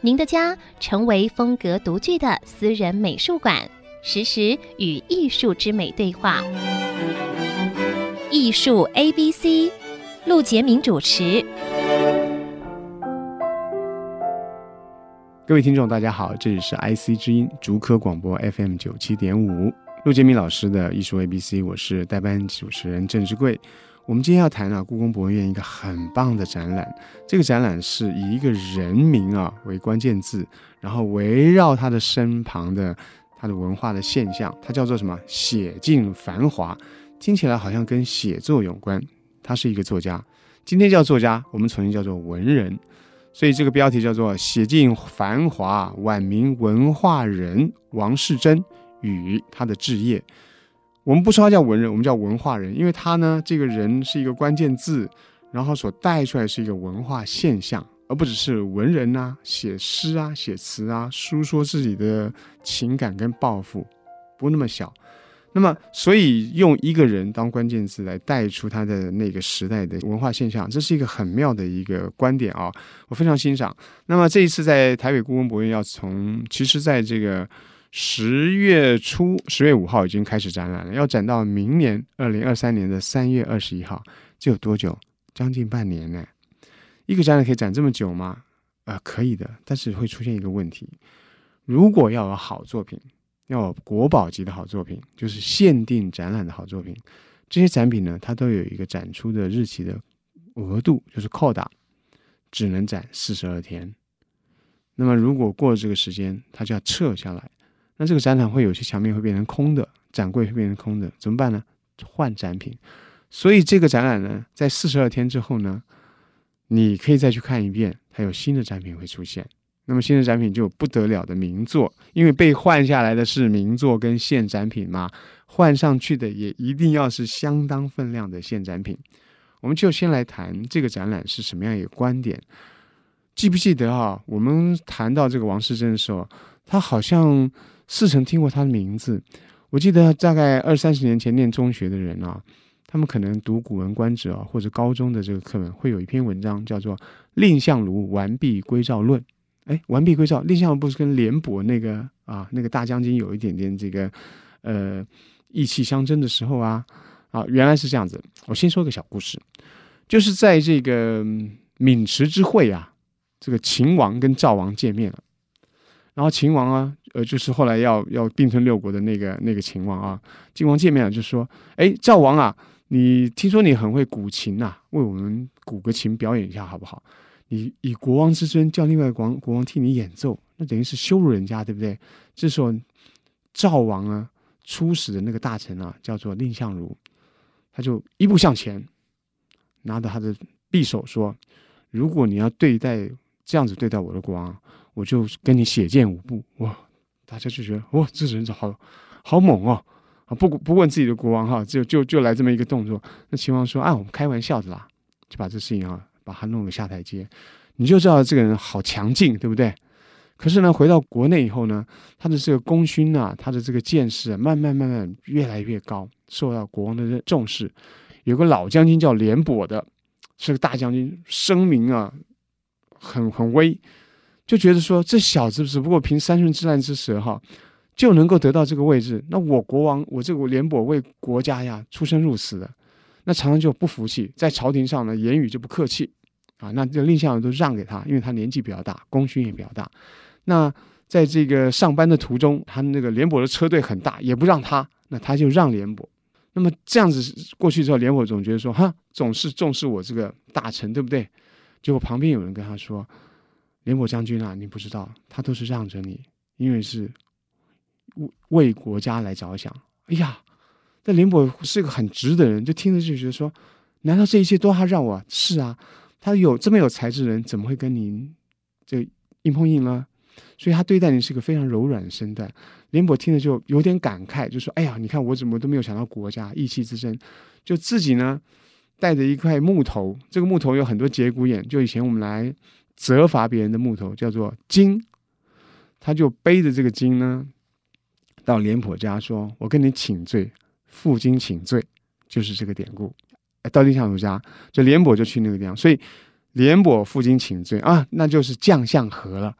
您的家成为风格独具的私人美术馆，实时与艺术之美对话。艺术 A B C，陆杰明主持。各位听众，大家好，这里是 IC 之音竹科广播 FM 九七点五，陆杰明老师的艺术 A B C，我是代班主持人郑志贵。我们今天要谈啊，故宫博物院一个很棒的展览。这个展览是以一个人名啊为关键字，然后围绕他的身旁的他的文化的现象，它叫做什么？写尽繁华，听起来好像跟写作有关。他是一个作家，今天叫作家，我们重新叫做文人。所以这个标题叫做《写尽繁华晚明文化人王世贞与他的置业》。我们不说他叫文人，我们叫文化人，因为他呢，这个人是一个关键字，然后所带出来是一个文化现象，而不只是文人啊，写诗啊，写词啊，诉说自己的情感跟抱负，不那么小。那么，所以用一个人当关键字来带出他的那个时代的文化现象，这是一个很妙的一个观点啊，我非常欣赏。那么这一次在台北故宫博物院要从，其实在这个。十月初，十月五号已经开始展览了，要展到明年二零二三年的三月二十一号，这有多久？将近半年呢。一个展览可以展这么久吗？啊、呃，可以的，但是会出现一个问题：如果要有好作品，要有国宝级的好作品，就是限定展览的好作品，这些展品呢，它都有一个展出的日期的额度，就是扣打，只能展四十二天。那么如果过了这个时间，它就要撤下来。那这个展览会有些墙面会变成空的，展柜会变成空的，怎么办呢？换展品。所以这个展览呢，在四十二天之后呢，你可以再去看一遍，它有新的展品会出现。那么新的展品就有不得了的名作，因为被换下来的是名作跟现展品嘛，换上去的也一定要是相当分量的现展品。我们就先来谈这个展览是什么样一个观点。记不记得啊？我们谈到这个王士祯的时候，他好像。似曾听过他的名字，我记得大概二三十年前念中学的人啊，他们可能读《古文观止》啊，或者高中的这个课文会有一篇文章叫做《蔺相如完璧归赵论》。哎，完璧归赵，蔺相如不是跟廉颇那个啊那个大将军有一点点这个呃意气相争的时候啊啊，原来是这样子。我先说个小故事，就是在这个渑池之会啊，这个秦王跟赵王见面了。然后秦王啊，呃，就是后来要要并吞六国的那个那个秦王啊，秦王见面了就说：“哎，赵王啊，你听说你很会古琴呐，为我们鼓个琴表演一下好不好？你以国王之尊叫另外国王国王替你演奏，那等于是羞辱人家，对不对？”这时候赵王啊，出使的那个大臣啊，叫做蔺相如，他就一步向前，拿着他的匕首说：“如果你要对待这样子对待我的国王。”我就跟你血溅五步，哇！大家就觉得哇，这人好好猛哦！啊，不不问自己的国王哈，就就就来这么一个动作。那秦王说：“啊，我们开玩笑的啦，就把这事情啊，把他弄个下台阶。你就知道这个人好强劲，对不对？可是呢，回到国内以后呢，他的这个功勋啊，他的这个见识啊，慢慢慢慢越来越高，受到国王的重视。有个老将军叫廉颇的，是个大将军，声名啊，很很威。”就觉得说，这小子只不过凭三寸之烂之舌哈，就能够得到这个位置。那我国王，我这个廉颇为国家呀出生入死的，那常常就不服气，在朝廷上呢言语就不客气啊。那这蔺相如都让给他，因为他年纪比较大，功勋也比较大。那在这个上班的途中，他那个廉颇的车队很大，也不让他，那他就让廉颇。那么这样子过去之后，廉颇总觉得说，哈，总是重视我这个大臣，对不对？结果旁边有人跟他说。廉颇将军啊，你不知道，他都是让着你，因为是为为国家来着想。哎呀，那廉颇是个很直的人，就听着就觉得说，难道这一切都他让我？是啊，他有这么有才智的人，怎么会跟您这硬碰硬呢？所以他对待你是个非常柔软的身段。廉颇听着就有点感慨，就说：“哎呀，你看我怎么都没有想到国家义气之争，就自己呢带着一块木头，这个木头有很多节骨眼，就以前我们来责罚别人的木头叫做荆，他就背着这个荆呢到廉颇家说：‘我跟你请罪，负荆请罪’，就是这个典故。到蔺相如家，就廉颇就去那个地方，所以廉颇负荆请罪啊，那就是将相和了。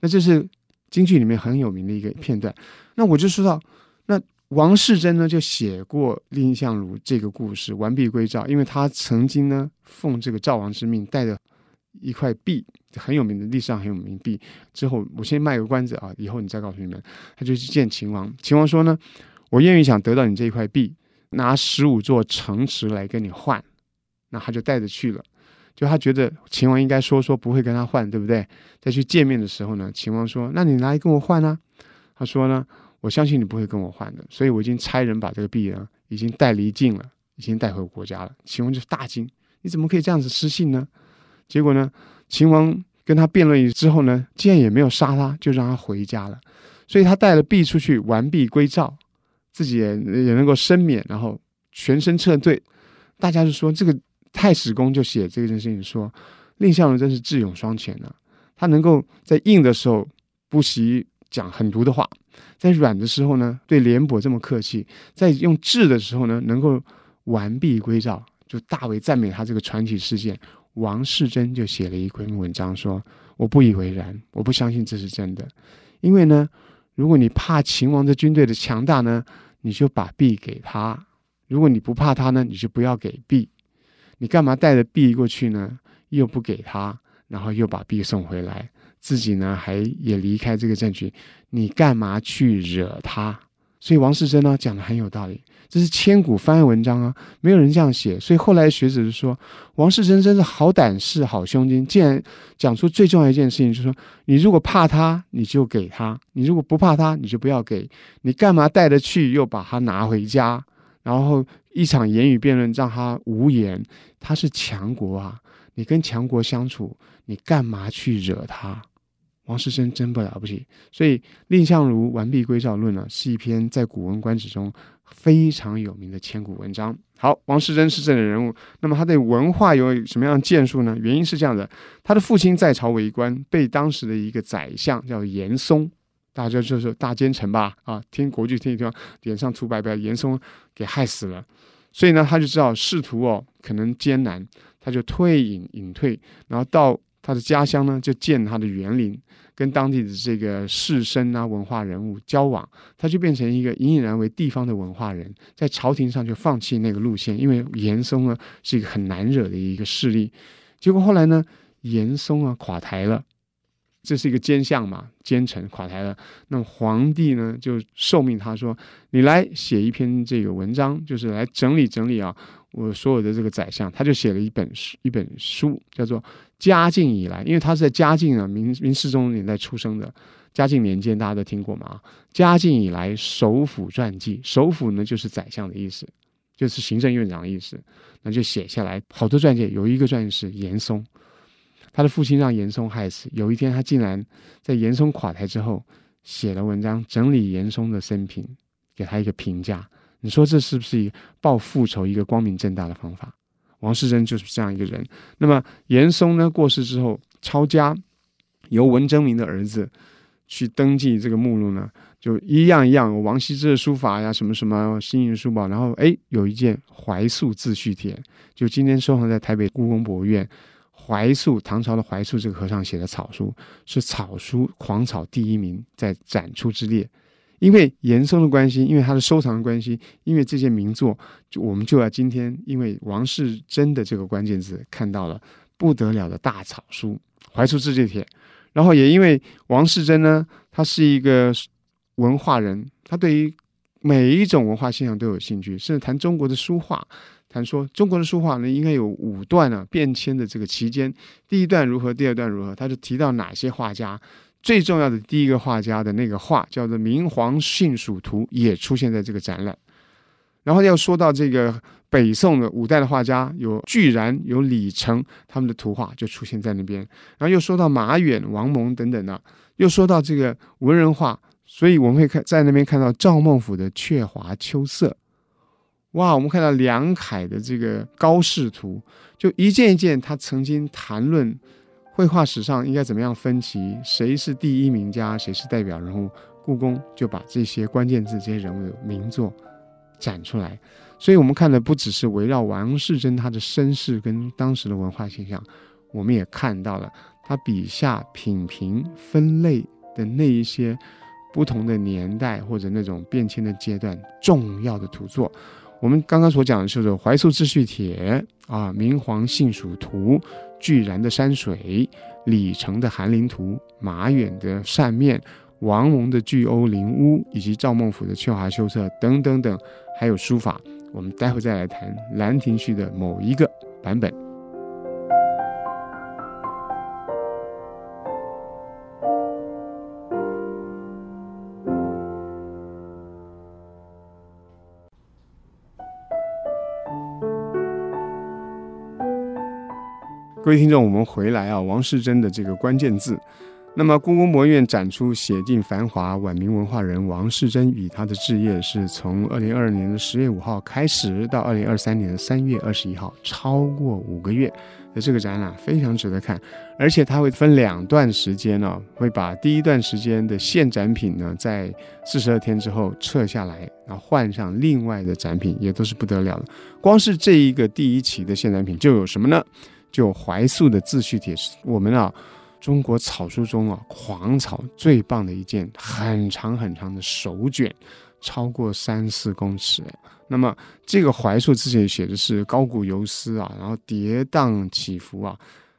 那这是。”京剧里面很有名的一个片段，那我就说到，那王世贞呢就写过蔺相如这个故事，完璧归赵，因为他曾经呢奉这个赵王之命，带着一块币，很有名的历史上很有名币。之后我先卖个关子啊，以后你再告诉你们，他就去见秦王，秦王说呢，我愿意想得到你这一块币，拿十五座城池来跟你换，那他就带着去了。就他觉得秦王应该说说不会跟他换，对不对？再去见面的时候呢，秦王说：“那你来跟我换呢？”他说呢：“我相信你不会跟我换的，所以我已经差人把这个币呢，已经带离境了，已经带回国家了。”秦王就大惊：“你怎么可以这样子失信呢？”结果呢，秦王跟他辩论之后呢，竟然也没有杀他，就让他回家了。所以他带了璧出去，完璧归赵，自己也也能够申免，然后全身撤退。大家就说这个。太史公就写这件事情说，蔺相如真是智勇双全呢、他能够在硬的时候不惜讲狠毒的话，在软的时候呢，对廉颇这么客气，在用智的时候呢，能够完璧归赵，就大为赞美他这个传奇事件。王世贞就写了一篇文章说：“我不以为然，我不相信这是真的，因为呢，如果你怕秦王的军队的强大呢，你就把璧给他；如果你不怕他呢，你就不要给璧。”你干嘛带着璧过去呢？又不给他，然后又把璧送回来，自己呢还也离开这个阵局。你干嘛去惹他？所以王士贞呢讲的很有道理，这是千古翻案文章啊，没有人这样写。所以后来学者就说，王士贞真是好胆识、好胸襟，竟然讲出最重要一件事情，就是说你如果怕他，你就给他；你如果不怕他，你就不要给。你干嘛带着去，又把他拿回家？然后一场言语辩论让他无言，他是强国啊！你跟强国相处，你干嘛去惹他？王士禛真不了不起，所以《蔺相如完璧归赵论》呢，是一篇在《古文观止》中非常有名的千古文章。好，王士贞是这样的人物，那么他对文化有什么样的建树呢？原因是这样的：他的父亲在朝为官，被当时的一个宰相叫严嵩。大家就是大奸臣吧，啊，听国剧听一听，脸上涂白白，严嵩给害死了，所以呢，他就知道仕途哦可能艰难，他就退隐隐退，然后到他的家乡呢，就建他的园林，跟当地的这个士绅啊、文化人物交往，他就变成一个隐隐然为地方的文化人，在朝廷上就放弃那个路线，因为严嵩呢是一个很难惹的一个势力，结果后来呢，严嵩啊垮台了。这是一个奸相嘛，奸臣垮台了。那么皇帝呢，就受命他说：“你来写一篇这个文章，就是来整理整理啊，我所有的这个宰相。”他就写了一本书，一本书叫做《嘉靖以来》，因为他是在嘉靖啊，明明世宗年代出生的。嘉靖年间大家都听过嘛？嘉靖以来首辅传记，首辅呢就是宰相的意思，就是行政院长的意思。那就写下来好多传记，有一个传记是严嵩。他的父亲让严嵩害死。有一天，他竟然在严嵩垮台之后写了文章，整理严嵩的生平，给他一个评价。你说这是不是一个报复仇一个光明正大的方法？王世贞就是这样一个人。那么严嵩呢过世之后，抄家由文征明的儿子去登记这个目录呢，就一样一样，王羲之的书法呀，什么什么新云书宝，然后哎，有一件怀素自叙帖，就今天收藏在台北故宫博物院。怀素，唐朝的怀素这个和尚写的草书是草书狂草第一名，在展出之列。因为严嵩的关系，因为他的收藏的关系，因为这件名作，就我们就要今天因为王世贞的这个关键字看到了不得了的大草书怀素自序帖。然后也因为王世贞呢，他是一个文化人，他对于每一种文化现象都有兴趣，甚至谈中国的书画。谈说中国的书画呢，应该有五段啊变迁的这个期间，第一段如何，第二段如何，他就提到哪些画家，最重要的第一个画家的那个画叫做《明皇幸蜀图》，也出现在这个展览。然后要说到这个北宋的五代的画家有巨然、有李成，他们的图画就出现在那边。然后又说到马远、王蒙等等的，又说到这个文人画，所以我们会看在那边看到赵孟頫的《鹊华秋色》。哇，我们看到梁楷的这个《高士图》，就一件一件，他曾经谈论绘画史上应该怎么样分级，谁是第一名家，谁是代表人物。故宫就把这些关键字、这些人物的名作展出来，所以我们看的不只是围绕王世贞他的身世跟当时的文化现象，我们也看到了他笔下品评分类的那一些不同的年代或者那种变迁的阶段重要的图作。我们刚刚所讲的就是《怀素自叙帖》啊，《明皇幸蜀图》、巨然的山水、李成的寒林图、马远的扇面。王蒙的巨鸥林屋，以及赵孟頫的鹊华秋色等等等，还有书法，我们待会再来谈《兰亭序》的某一个版本。各位听众，我们回来啊，王士禛的这个关键字。那么，故宫博物院展出写尽繁华晚明文化人王士禛与他的志业，是从二零二二年的十月五号开始，到二零二三年的三月二十一号，超过五个月的这个展览非常值得看。而且它会分两段时间呢、会把第一段时间的现展品呢，在四十二天之后撤下来，然后换上另外的展品，也都是不得了的。光是这一个第一期的现展品就有什么呢？就怀素的自叙帖，我们啊。中国草书中啊，狂草最棒的一件，很长很长的手卷，超过三四公尺。那么这个怀素自己写的是高古游丝啊，然后跌宕起伏啊，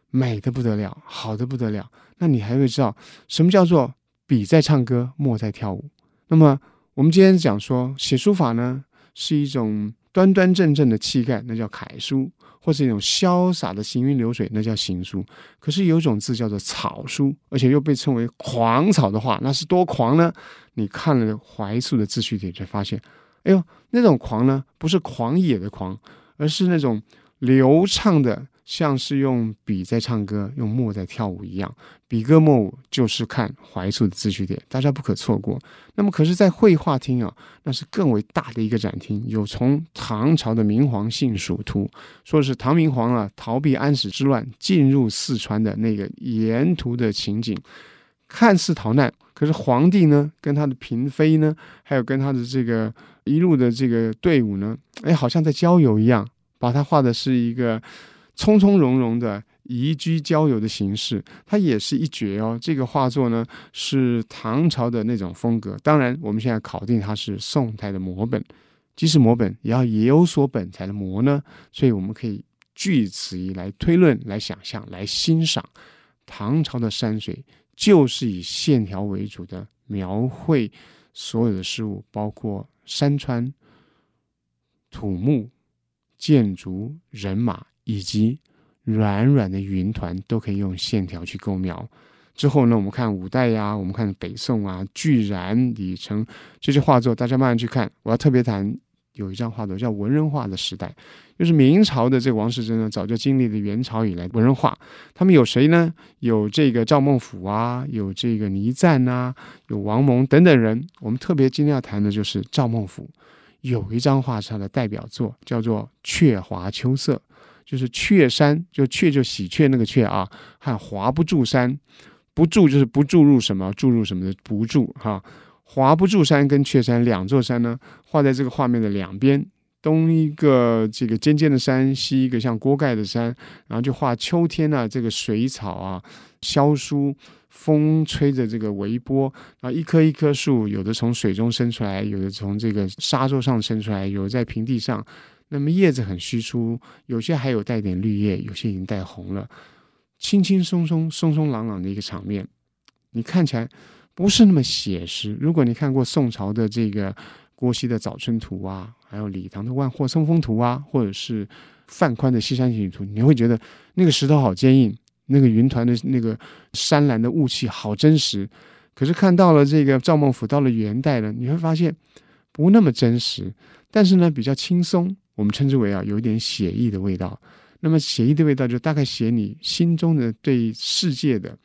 美得不得了，好得不得了。那你还会知道什么叫做笔在唱歌，墨在跳舞？那么我们今天讲说写书法呢，是一种端端正正的气概，那叫楷书。或是一种潇洒的行云流水，那叫行书。可是有种字叫做草书，而且又被称为狂草的话，那是多狂呢？你看了怀素的自序帖，才发现，哎呦，那种狂呢，不是狂野的狂，而是那种流畅的。像是用笔在唱歌，用墨在跳舞一样，笔歌墨舞就是看怀素的自叙帖，大家不可错过。那么，可是，在绘画厅啊，那是更为大的一个展厅，有从唐朝的明皇幸蜀图，说是唐明皇啊逃避安史之乱进入四川的那个沿途的情景，看似逃难，可是皇帝呢，跟他的嫔妃呢，还有跟他的这个一路的这个队伍呢，哎，好像在郊游一样，把他画的是一个。从从容容的移居郊游的形式，它也是一绝哦。这个画作呢，是唐朝的那种风格。当然，我们现在考定它是宋代的摹本，即使摹本，也要也有所本才能摹呢。所以，我们可以据此一来推论、来想象、来欣赏唐朝的山水，就是以线条为主的描绘所有的事物，包括山川、土木、建筑、人马。以及软软的云团都可以用线条去构描。之后呢，我们看五代呀，我们看北宋啊，巨然、李成这些画作，大家慢慢去看。我要特别谈有一张画作叫文人画的时代，就是明朝的这个王世贞呢，早就经历了元朝以来文人画。他们有谁呢？有这个赵孟俯啊，有这个倪瓒啊，有王蒙等等人。我们特别今天要谈的就是赵孟俯，有一张画是他的代表作，叫做《鹊华秋色》。就是雀山，就雀就喜鹊那个雀啊，和华不注山，不注就是不注入什么，注入什么的不注哈。华不注山跟雀山两座山呢，画在这个画面的两边，东一个这个尖尖的山，西一个像锅盖的山，然后就画秋天呢、这个水草啊，萧疏，风吹着这个微波，然后一棵一棵树，有的从水中生出来，有的从这个沙洲上生出来，有的在平地上。那么叶子很稀疏，有些还有带点绿叶，有些已经带红了，轻轻松松、松松朗朗的一个场面，你看起来不是那么写实。如果你看过宋朝的这个郭熙的《早春图》啊，还有李唐的《万壑松风图》啊，或者是范宽的《西山行旅图》，你会觉得那个石头好坚硬，那个云团的那个山岚的雾气好真实。可是看到了这个赵孟頫，到了元代了，你会发现不那么真实，但是呢比较轻松。我们称之为啊，有一点写意的味道。那么写意的味道，就大概写你心中的对世界的，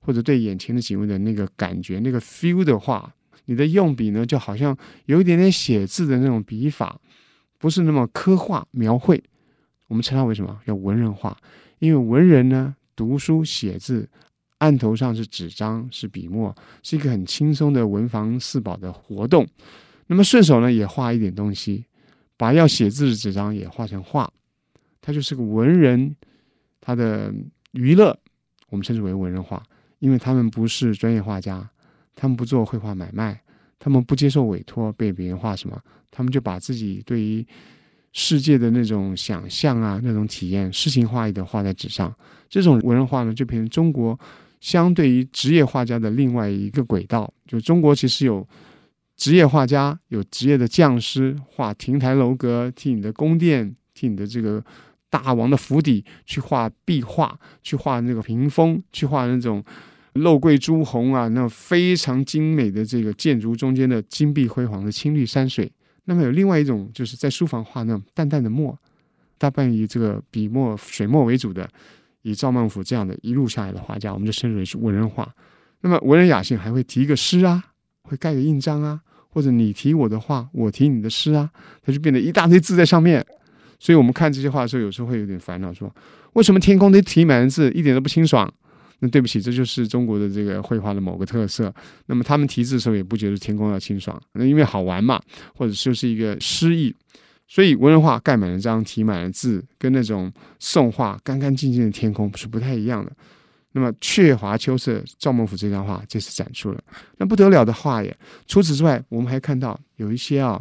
或者对眼前的景物的那个感觉、那个 feel 的话，你的用笔呢，就好像有一点点写字的那种笔法，不是那么刻画描绘。我们称它为什么？叫文人画。因为文人呢，读书写字，案头上是纸张，是笔墨，是一个很轻松的文房四宝的活动。那么顺手呢，也画一点东西，把要写字的纸张也画成画。他就是个文人，他的娱乐，我们称之为文人画，因为他们不是专业画家，他们不做绘画买卖，他们不接受委托被别人画什么，他们就把自己对于世界的那种想象啊，那种体验，诗情画意的画在纸上。这种文人画呢，就变成中国相对于职业画家的另外一个轨道。就中国其实有职业画家，有职业的匠师，画亭台楼阁，替你的宫殿，替你的这个。大王的府邸去画壁画，去画那个屏风，去画那种肉桂朱红啊，那非常精美的这个建筑中间的金碧辉煌的青绿山水。那么有另外一种，就是在书房画那种淡淡的墨，大半以这个笔墨水墨为主的，以赵孟頫这样的一路下来的画家，我们就称之为是文人画。那么文人雅兴还会题个诗啊，会盖个印章啊，或者你题我的画，我题你的诗啊，它就变得一大堆字在上面。所以我们看这些画的时候，有时候会有点烦恼，说为什么天空都题满了字，一点都不清爽？那对不起，这就是中国的这个绘画的某个特色。那么他们题字的时候也不觉得天空要清爽，那因为好玩嘛，或者就是一个诗意。所以文人画盖满了章，题满了字，跟那种宋画干干净净的天空是不太一样的。那么鹊华秋色，赵孟頫这张画这次展出了，那不得了的画耶！除此之外，我们还看到有一些啊。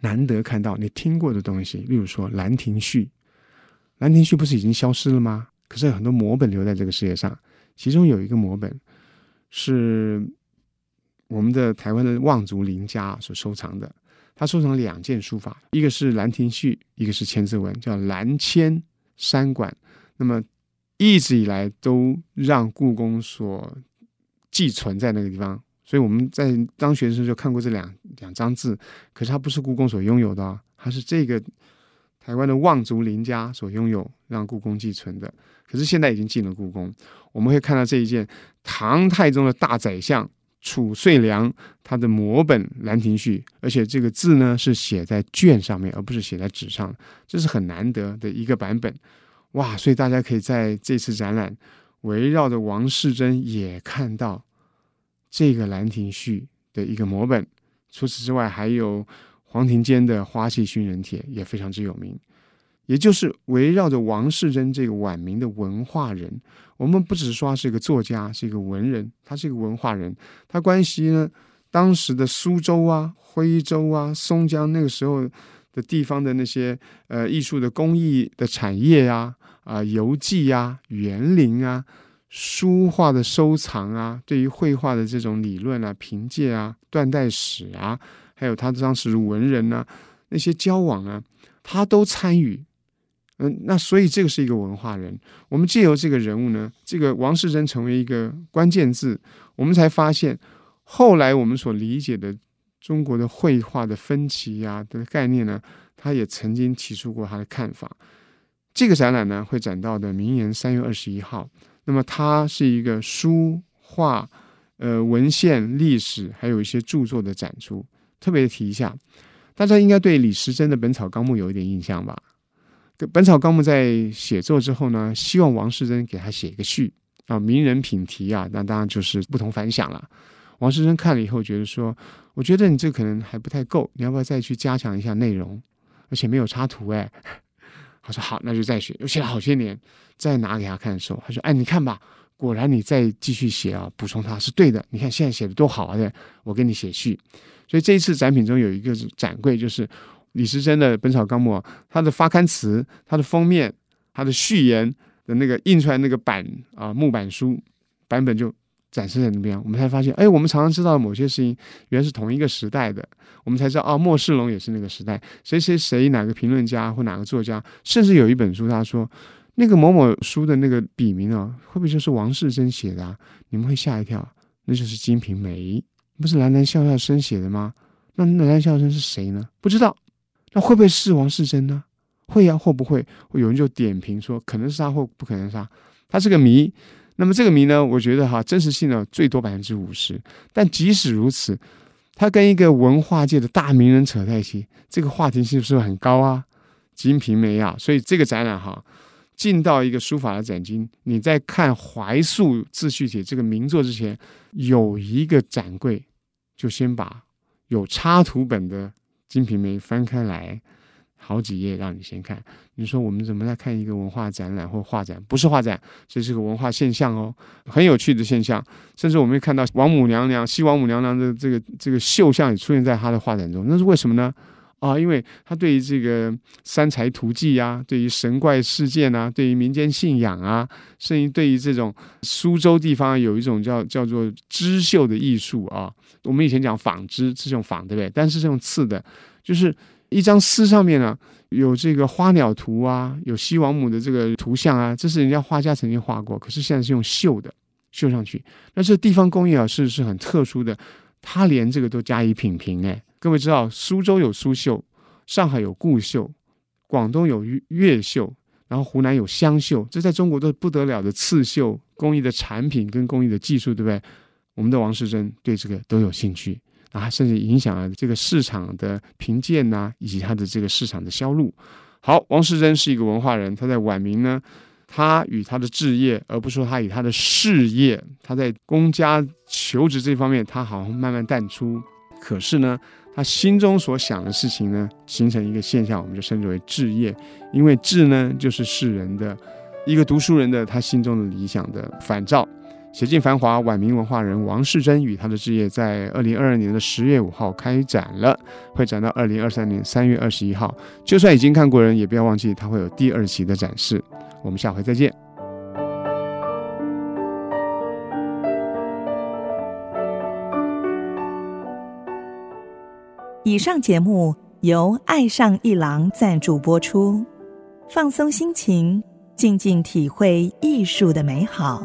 难得看到你听过的东西，例如说《兰亭序》，《兰亭序》不是已经消失了吗？可是有很多摹本留在这个世界上，其中有一个摹本是我们的台湾的望族林家所收藏的。他收藏两件书法，一个是《兰亭序》，一个是千字文，叫《兰千山馆》。那么一直以来都让故宫所寄存在那个地方。所以我们在当学生就看过这两两张字，可是它不是故宫所拥有的，它是这个台湾的望族林家所拥有，让故宫寄存的。可是现在已经进了故宫，我们会看到这一件唐太宗的大宰相褚遂良他的摹本《兰亭序》，而且这个字呢是写在卷上面，而不是写在纸上，这是很难得的一个版本。哇！所以大家可以在这次展览围绕着王世贞也看到。这个《兰亭序》的一个摹本，除此之外，还有黄庭坚的《花气熏人帖》也非常之有名。也就是围绕着王世贞这个晚明的文化人，我们不只是说他是一个作家，是一个文人，他是一个文化人。他关系呢，当时的苏州啊、徽州啊、松江那个时候的地方的那些呃艺术的工艺的产业呀、啊游记呀、园林啊。书画的收藏啊，对于绘画的这种理论啊、凭借啊、断代史啊，还有他当时文人啊那些交往啊，他都参与。嗯，那所以这个是一个文化人。我们借由这个人物呢，这个王世贞成为一个关键字，我们才发现后来我们所理解的中国的绘画的分歧啊的概念呢，他也曾经提出过他的看法。这个展览呢，会展到的明年三月二十一号。那么它是一个书画、呃文献、历史，还有一些著作的展出。特别提一下，大家应该对李时珍的《本草纲目》有一点印象吧？《本草纲目》在写作之后呢，希望王士禛给他写一个序啊，名人品题啊，那当然就是不同凡响了。王士禛看了以后，觉得说：“我觉得你这可能还不太够，你要不要再去加强一下内容？而且没有插图哎。”他说：“好，那就再写。”又写了好些年。再拿给他看的时候，他说：“哎，你看吧，果然你再继续写啊，补充它是对的。你看现在写的多好啊！对，我给你写序。所以这一次展品中有一个展柜，就是李时珍的《本草纲目》，它的发刊词、它的封面、它的序言的那个印出来那个版啊木板书版本就展示在那边。我们才发现，哎，我们常常知道某些事情原来是同一个时代的，我们才知道啊，莫世龙也是那个时代，谁谁谁哪个评论家或哪个作家，甚至有一本书他说。”那个某某书的那个笔名啊，会不会就是王世贞写的啊？你们会吓一跳，那就是《金瓶梅》，不是蓝蓝笑笑生写的吗？那蓝蓝笑笑生是谁呢？不知道，那会不会是王世贞呢？会啊，会不会？有人就点评说，可能是他，或不可能是他，他是个谜。那么这个谜呢，我觉得哈，真实性呢最多百分之五十。但即使如此，他跟一个文化界的大名人扯在一起，这个话题性是不是很高啊？《金瓶梅》啊，所以这个展览哈，进到一个书法的展厅，你在看《怀素自叙帖》这个名作之前，有一个展柜，就先把有插图本的《金瓶梅》翻开来。好几页让你先看，你说我们怎么在看一个文化展览或画展？不是画展，这是个文化现象哦，很有趣的现象。甚至我们会看到王母娘娘、西王母娘娘的这个这个绣像也出现在他的画展中，那是为什么呢？啊，因为他对于这个三才图记啊，对于神怪事件啊，对于民间信仰啊，甚至对于这种苏州地方有一种叫叫做织绣的艺术啊。我们以前讲纺织是用纺，对不对？但是这种刺的，就是。一张丝上面呢，有这个花鸟图啊，有西王母的这个图像啊，这是人家画家曾经画过，可是现在是用绣的，绣上去。那这地方工艺啊，是是很特殊的，他连这个都加以品评哎。各位知道，苏州有苏绣，上海有顾绣，广东有粤绣，然后湖南有湘绣，这在中国都是不得了的刺绣工艺的产品跟工艺的技术，对不对？我们的王世贞对这个都有兴趣。啊，甚至影响了这个市场的评鉴呐，以及他的这个市场的销路。好，王世贞是一个文化人，他在晚明呢，他与他的志业，而不是说他与他的事业，他在公家求职这方面，他好像慢慢淡出。可是呢，他心中所想的事情呢，形成一个现象，我们就称之为志业，因为志呢，就是世人的一个读书人的他心中的理想的反照。写进繁华，晚明文化人王世贞与他的置业，在二零二二年的十月五号开展了，会展到二零二三年三月二十一号。就算已经看过人，也不要忘记，他会有第二期的展示。我们下回再见。以上节目由爱上一郎赞助播出，放松心情，静静体会艺术的美好。